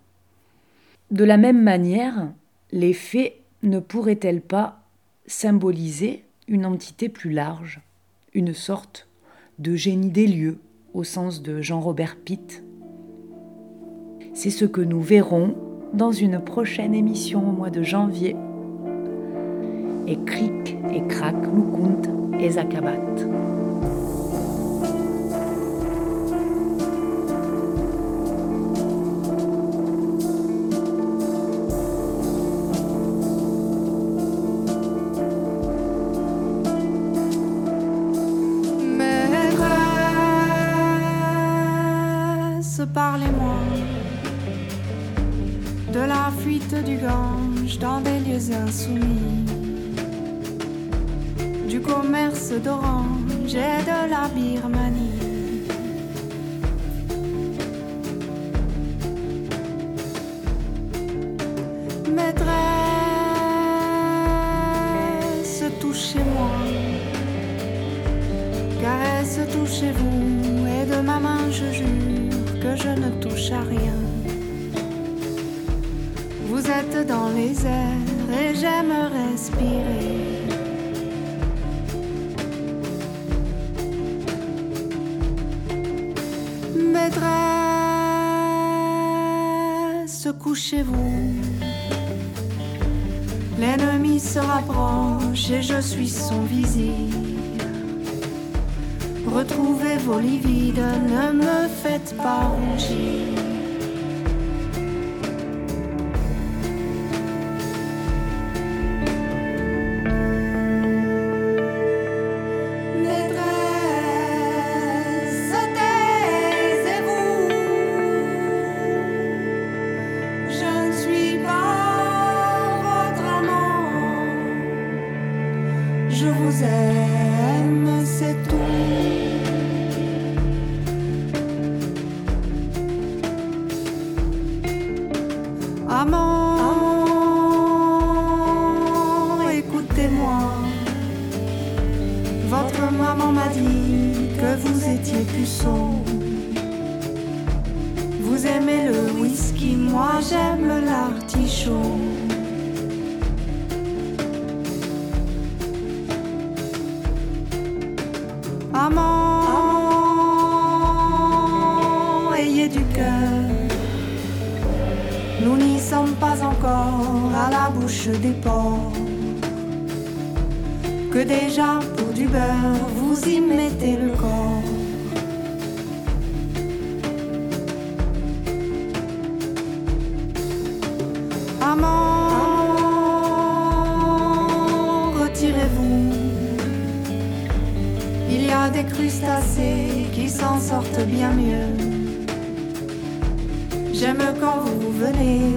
De la même manière, les fées ne pourraient-elles pas symboliser une entité plus large, une sorte de génie des lieux au sens de Jean-Robert Pitt? C'est ce que nous verrons dans une prochaine émission au mois de janvier. Et cric et crac, lukunt et zakabat. parlez-moi de la fuite du Gange dans des lieux insoumis, d'orange et de la Birmanie. Et je suis son visir. Retrouvez vos livides, ne me faites pas rougir. Vous aimez le whisky, moi j'aime l'artichaut. Amant, ayez du cœur. Nous n'y sommes pas encore à la bouche des porcs. Que déjà pour du beurre, vous y mettez le corps. J'aime quand vous venez,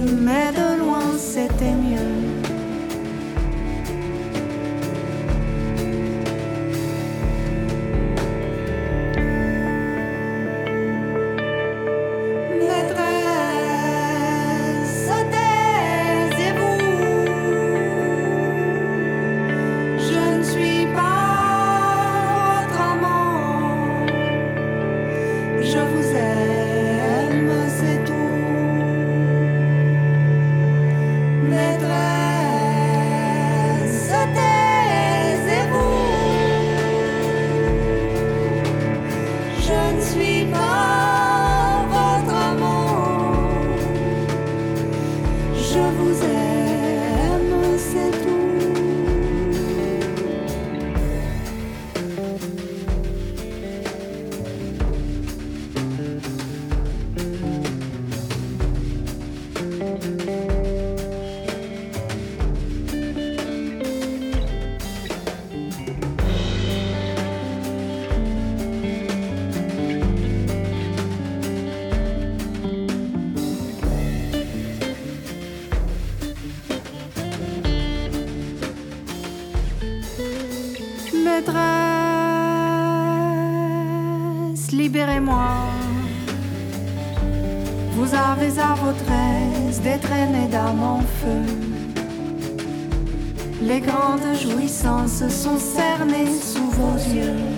Avez à votre aise des traînées d'âme en feu. Les grandes jouissances sont cernées sous vos yeux.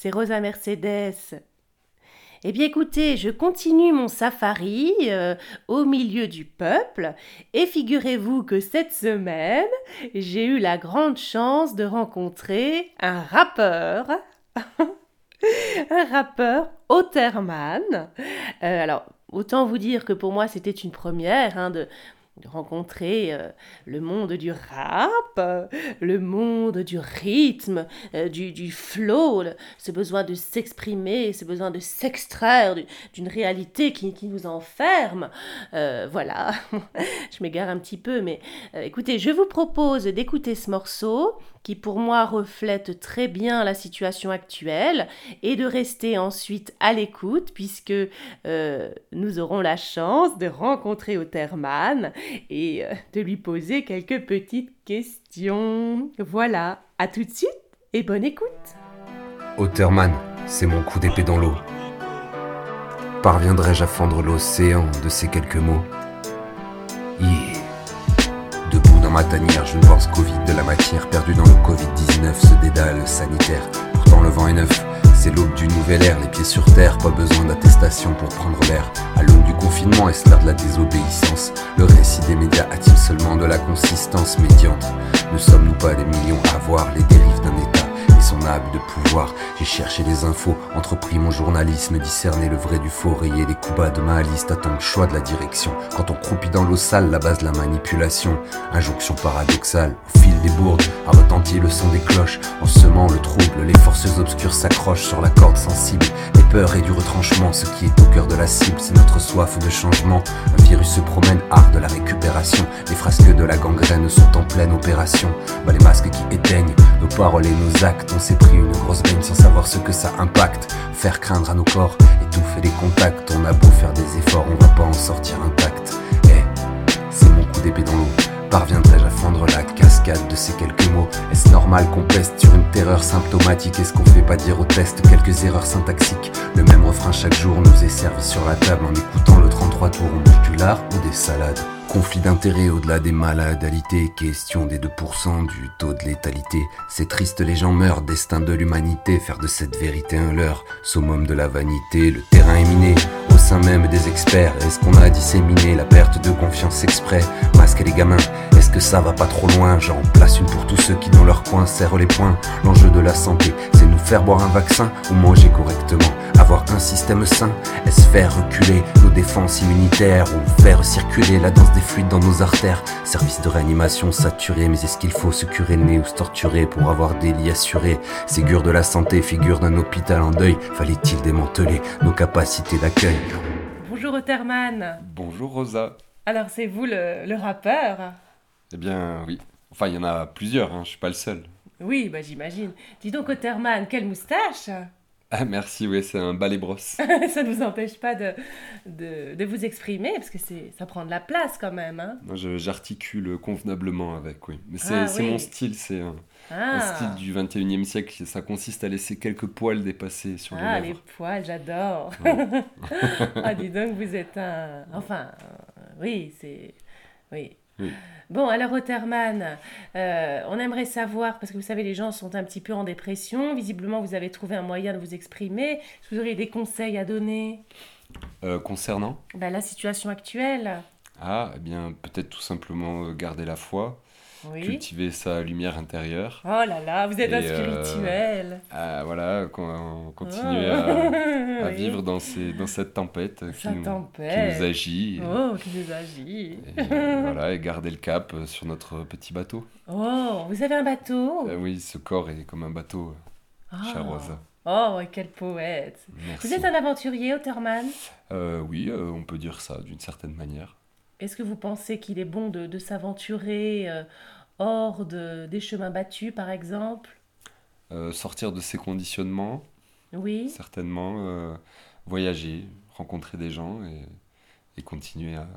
C'est Rosa Mercedes. Eh bien écoutez, je continue mon safari euh, au milieu du peuple et figurez-vous que cette semaine, j'ai eu la grande chance de rencontrer un rappeur. un rappeur, Otterman. Euh, alors, autant vous dire que pour moi, c'était une première hein, de rencontrer euh, le monde du rap, euh, le monde du rythme, euh, du, du flow, ce besoin de s'exprimer, ce besoin de s'extraire du- d'une réalité qui, qui nous enferme. Voilà, je m'égare un petit peu, mais écoutez, je vous propose d'écouter ce morceau qui pour moi reflète très bien la situation actuelle et de rester ensuite à l'écoute puisque euh, nous aurons la chance de rencontrer Otterman et euh, de lui poser quelques petites questions. Voilà, à tout de suite et bonne écoute. Otterman, c'est mon coup d'épée dans l'eau. Parviendrai-je à fendre l'océan de ces quelques mots? Yeah. Dans ma tanière, je ne pense qu'au de la matière, perdu dans le Covid-19, ce dédale sanitaire. Pourtant le vent est neuf, C'est l'aube d'une nouvelle ère, les pieds sur terre, pas besoin d'attestation pour prendre l'air. À l'aune du confinement, est-ce de la désobéissance Le récit des médias a-t-il seulement de la consistance médiante? Ne sommes-nous pas des millions à voir les dérives d'un État son âme de pouvoir. J'ai cherché les infos, entrepris mon journalisme, discerné le vrai du faux, rayé les coups bas de ma liste, attends le choix de la direction. Quand on croupit dans l'eau sale, la base de la manipulation, injonction paradoxale, au fil des bourdes, a retenti le son des cloches, en semant le trouble, les forces obscures s'accrochent sur la corde sensible, des peurs et du retranchement, ce qui est au cœur de la cible, c'est notre soif de changement. Un virus se promène, art de la récupération, les frasques de la gangrène sont en pleine opération, bah les masques qui éteignent, nos paroles et nos actes, on s'est pris une grosse baigne sans savoir ce que ça impacte, faire craindre à nos corps, étouffer les contacts, on a beau faire des efforts, on va pas en sortir intact. Eh, c'est mon coup d'épée dans l'eau. Parviendrai-je à fendre la cascade de ces quelques mots? Est-ce normal qu'on peste sur une terreur symptomatique? Est-ce qu'on fait pas dire au test quelques erreurs syntaxiques? Le même refrain chaque jour nous est servi sur la table En écoutant le 33 tours, on lard ou des salades Conflit d'intérêts au-delà des maladalités, question des 2% du taux de létalité. C'est triste, les gens meurent, destin de l'humanité, faire de cette vérité un leurre, summum de la vanité, le terrain est miné, au sein même des experts. Est-ce qu'on a disséminé la perte de confiance exprès? Masque les gamins, est-ce que ça va pas trop loin? J'en place une pour tous ceux qui dans leur coin serrent les poings. L'enjeu de la santé, c'est nous faire boire un vaccin ou manger correctement. Avoir un système sain, est-ce faire reculer nos défenses immunitaires ou faire circuler la danse des fluides dans nos artères? Service de réanimation saturé, mais est-ce qu'il faut se curer le nez ou se torturer pour avoir des lits assurés? Ségur de la santé, figure d'un hôpital en deuil, fallait-il démanteler nos capacités d'accueil? Bonjour Otterman. Bonjour Rosa. Alors c'est vous le, le rappeur? Eh bien oui. Enfin, il y en a plusieurs, hein, je suis pas le seul. Oui, bah j'imagine. Dis donc Otterman, quelle moustache Ah merci, oui, c'est un balai brosse. Ça ne vous empêche pas de, de, de vous exprimer, parce que c'est ça prend de la place quand même. Hein j'articule convenablement avec, oui. Mais c'est Ah, c'est oui. mon style, c'est un, un Ah. style du 21e siècle. Ça consiste à laisser quelques poils dépasser sur Ah, les les lèvres. poils, j'adore. Ouais. ah, dis donc, vous êtes un... Enfin, euh, oui, c'est... Oui. Oui. Bon, alors Otterman, euh, on aimerait savoir, parce que vous savez, les gens sont un petit peu en dépression, visiblement vous avez trouvé un moyen de vous exprimer, est-ce que vous auriez des conseils à donner? Euh, concernant? Ben, La situation actuelle Ah, eh bien, peut-être tout simplement garder la foi, Oui. cultiver sa lumière intérieure. Oh là là, vous êtes un euh, spirituel ah, voilà, con- continuer Oh. à, à Oui. vivre dans, ces, dans cette tempête, qui, nous, qui tempête. nous agit. Oh, qui nous agit Et, voilà, et garder le cap euh, sur notre petit bateau. Oh, vous avez un bateau Ah oui, ce corps est comme un bateau, euh, Ah. Rosa. Oh, quel poète Merci. Vous êtes un aventurier, Otterman? Euh, oui, euh, on peut dire ça d'une certaine manière. Est-ce que vous pensez qu'il est bon de, de s'aventurer euh, hors de, des chemins battus, par exemple? Euh, sortir de ses conditionnements, Oui. certainement, euh, voyager, rencontrer des gens et, et continuer à,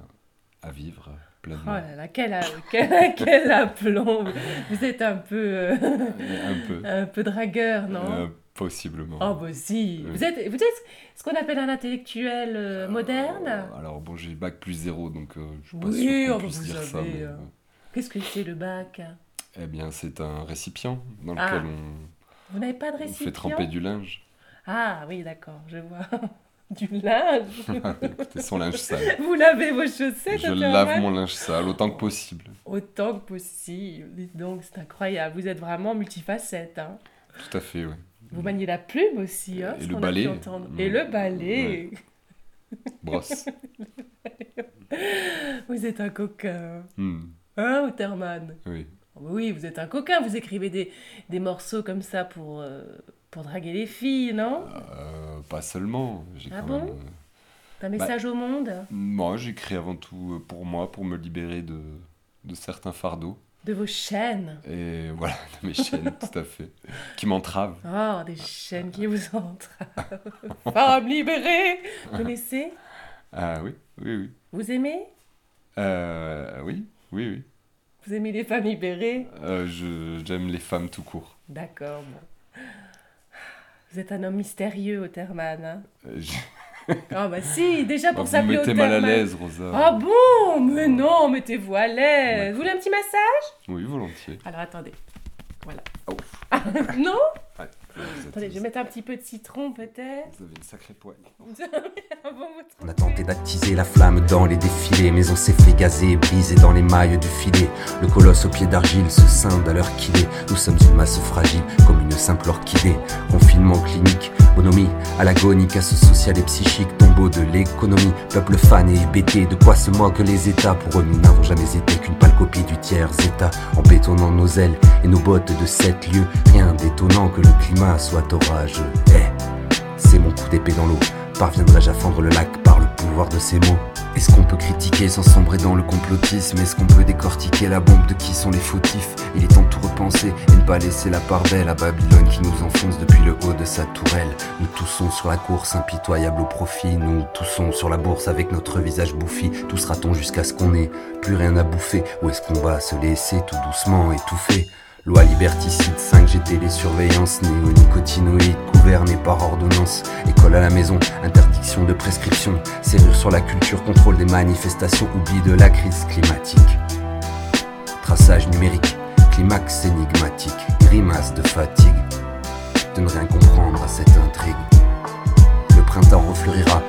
à vivre Oh pleinement. là là, quel, a- quel, quel aplomb Vous êtes un peu... Un peu. un peu dragueur, non? Possiblement. Oh, bah si Oui. Vous êtes, vous êtes ce qu'on appelle un intellectuel euh, moderne Alors bon, j'ai bac plus zéro, donc euh, je suis pas Oui, sûr oh, qu'on puisse vous dire ça. mais, euh, euh, Qu'est-ce que c'est le bac eh bien, c'est un récipient dans Ah, lequel on, Vous n'avez pas de on fait récipient? tremper du linge. Ah oui, d'accord, je vois. du linge Écoutez, son linge sale. Vous lavez vos chaussettes Je lave mon linge sale autant que possible. Autant que possible. Dites donc, c'est incroyable. Vous êtes vraiment multifacette. Hein? Tout à fait, oui. Vous maniez la plume aussi. Hein, Et ce le a pu balai. entendre. Mm. Et le balai. Brosse. vous êtes un coquin. Hmm, Hein, Otterman? Oui. Oui, vous êtes un coquin. Vous écrivez des, des morceaux comme ça pour, euh, pour draguer les filles, non? Euh, pas seulement. Ah quand bon? même, euh, Un message au monde? Moi, j'écris avant tout pour moi, pour me libérer de, de certains fardeaux. De vos chaînes Et voilà, de mes chaînes, tout à fait. Qui m'entravent. Oh, des chaînes qui vous entravent. Femme libérée Vous connaissez? Ah oui, oui, oui. Vous aimez? Euh, oui, oui, oui. Vous aimez les femmes libérées? Euh, je- J'aime les femmes tout court. D'accord, bon. Vous êtes un homme mystérieux, Otterman. Hein? Euh, je- Ah bah si, déjà pour Vous me s'appeler mettez mal à l'aise, Rosa. Ah bon Mais non, mettez-vous à l'aise. Vous voulez un petit massage? Oui, volontiers. Alors attendez. Voilà. Oh. non? Ouais. Attendez, je vais mettre un petit peu de citron peut-être. Vous avez une sacrée poêle. On a tenté d'attiser la flamme dans les défilés, mais on s'est fait gazer, briser dans les mailles du filet. Le colosse au pied d'argile se scinde à l'heure qu'il est. Nous sommes une masse fragile, comme une simple orchidée. Confinement clinique, bonhomie, à l'agonie, casse sociale et psychique, tombeau de l'économie. Peuple fan et hébété, de quoi se moquent les États? Pour eux, nous n'avons jamais été qu'une pâle copie du tiers État. En bétonnant nos ailes et nos bottes de sept lieux, rien d'étonnant que le climat soit orageux. Eh, c'est mon coup d'épée dans l'eau. Parviendrai-je à fendre le lac par le pouvoir de ces mots? Est-ce qu'on peut critiquer sans sombrer dans le complotisme? Est-ce qu'on peut décortiquer la bombe de qui sont les fautifs? Il est temps de tout repenser et ne pas laisser la part belle à Babylone qui nous enfonce depuis le haut de sa tourelle. Nous toussons sur la course impitoyable au profit, nous toussons sur la bourse avec notre visage bouffi. Tout sera-t-on jusqu'à ce qu'on ait plus rien à bouffer? Ou est-ce qu'on va se laisser tout doucement étouffer? Loi liberticide, 5G télésurveillance, néonicotinoïdes, gouverné par ordonnance, école à la maison, interdiction de prescription, serrure sur la culture, contrôle des manifestations, oubli de la crise climatique. Traçage numérique, climax énigmatique, grimace de fatigue, de ne rien comprendre à cette intrigue. Le printemps refleurira,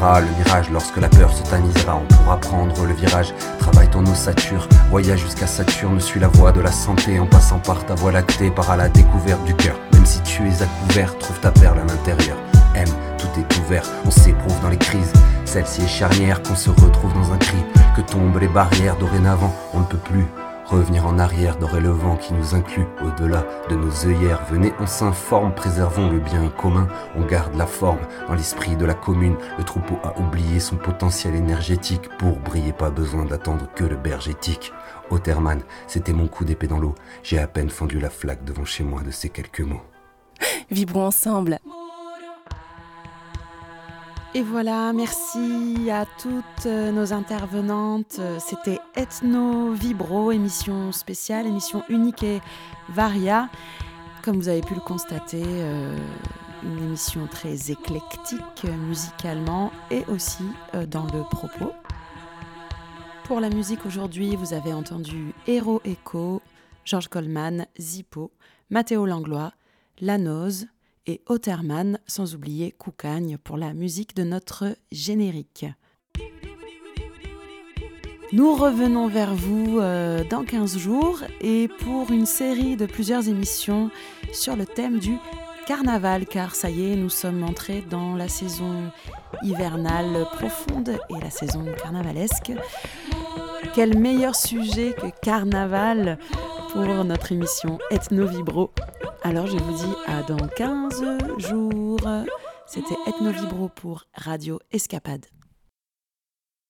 le mirage lorsque la peur se tamisera. On pourra prendre le virage, travaille ton ossature, voyage jusqu'à Saturne, suis la voie de la santé en passant par ta voie lactée, par à la découverte du cœur. Même si tu es à couvert, trouve ta perle à l'intérieur. Aime, tout est ouvert, on s'éprouve dans les crises. Celle-ci est charnière, qu'on se retrouve dans un cri, que tombent les barrières dorénavant, on ne peut plus. Revenir en arrière d'aurait le vent qui nous inclut au-delà de nos œillères. Venez, on s'informe, préservons le bien commun. On garde la forme dans l'esprit de la commune. Le troupeau a oublié son potentiel énergétique. Pour briller, pas besoin d'attendre que le bergétique. Otterman, c'était mon coup d'épée dans l'eau. J'ai à peine fendu la flaque devant chez moi de ces quelques mots. Vibrons ensemble. Et voilà, merci à toutes nos intervenantes. C'était Ethno Vibro, émission spéciale, émission unique et varia. Comme vous avez pu le constater, euh, une émission très éclectique musicalement et aussi euh, dans le propos. Pour la musique aujourd'hui, vous avez entendu Hero Echo, Georges Coleman, Zippo, Matteo Langlois, Lanose et Otterman, sans oublier Koukagne pour la musique de notre générique. Nous revenons vers vous euh, dans 15 jours et pour une série de plusieurs émissions sur le thème du carnaval, car ça y est, nous sommes entrés dans la saison hivernale profonde et la saison carnavalesque. Quel meilleur sujet que carnaval pour notre émission Ethno Vibro. Alors je vous dis à dans 15 jours. C'était Ethno Vibro pour Radio Escapade.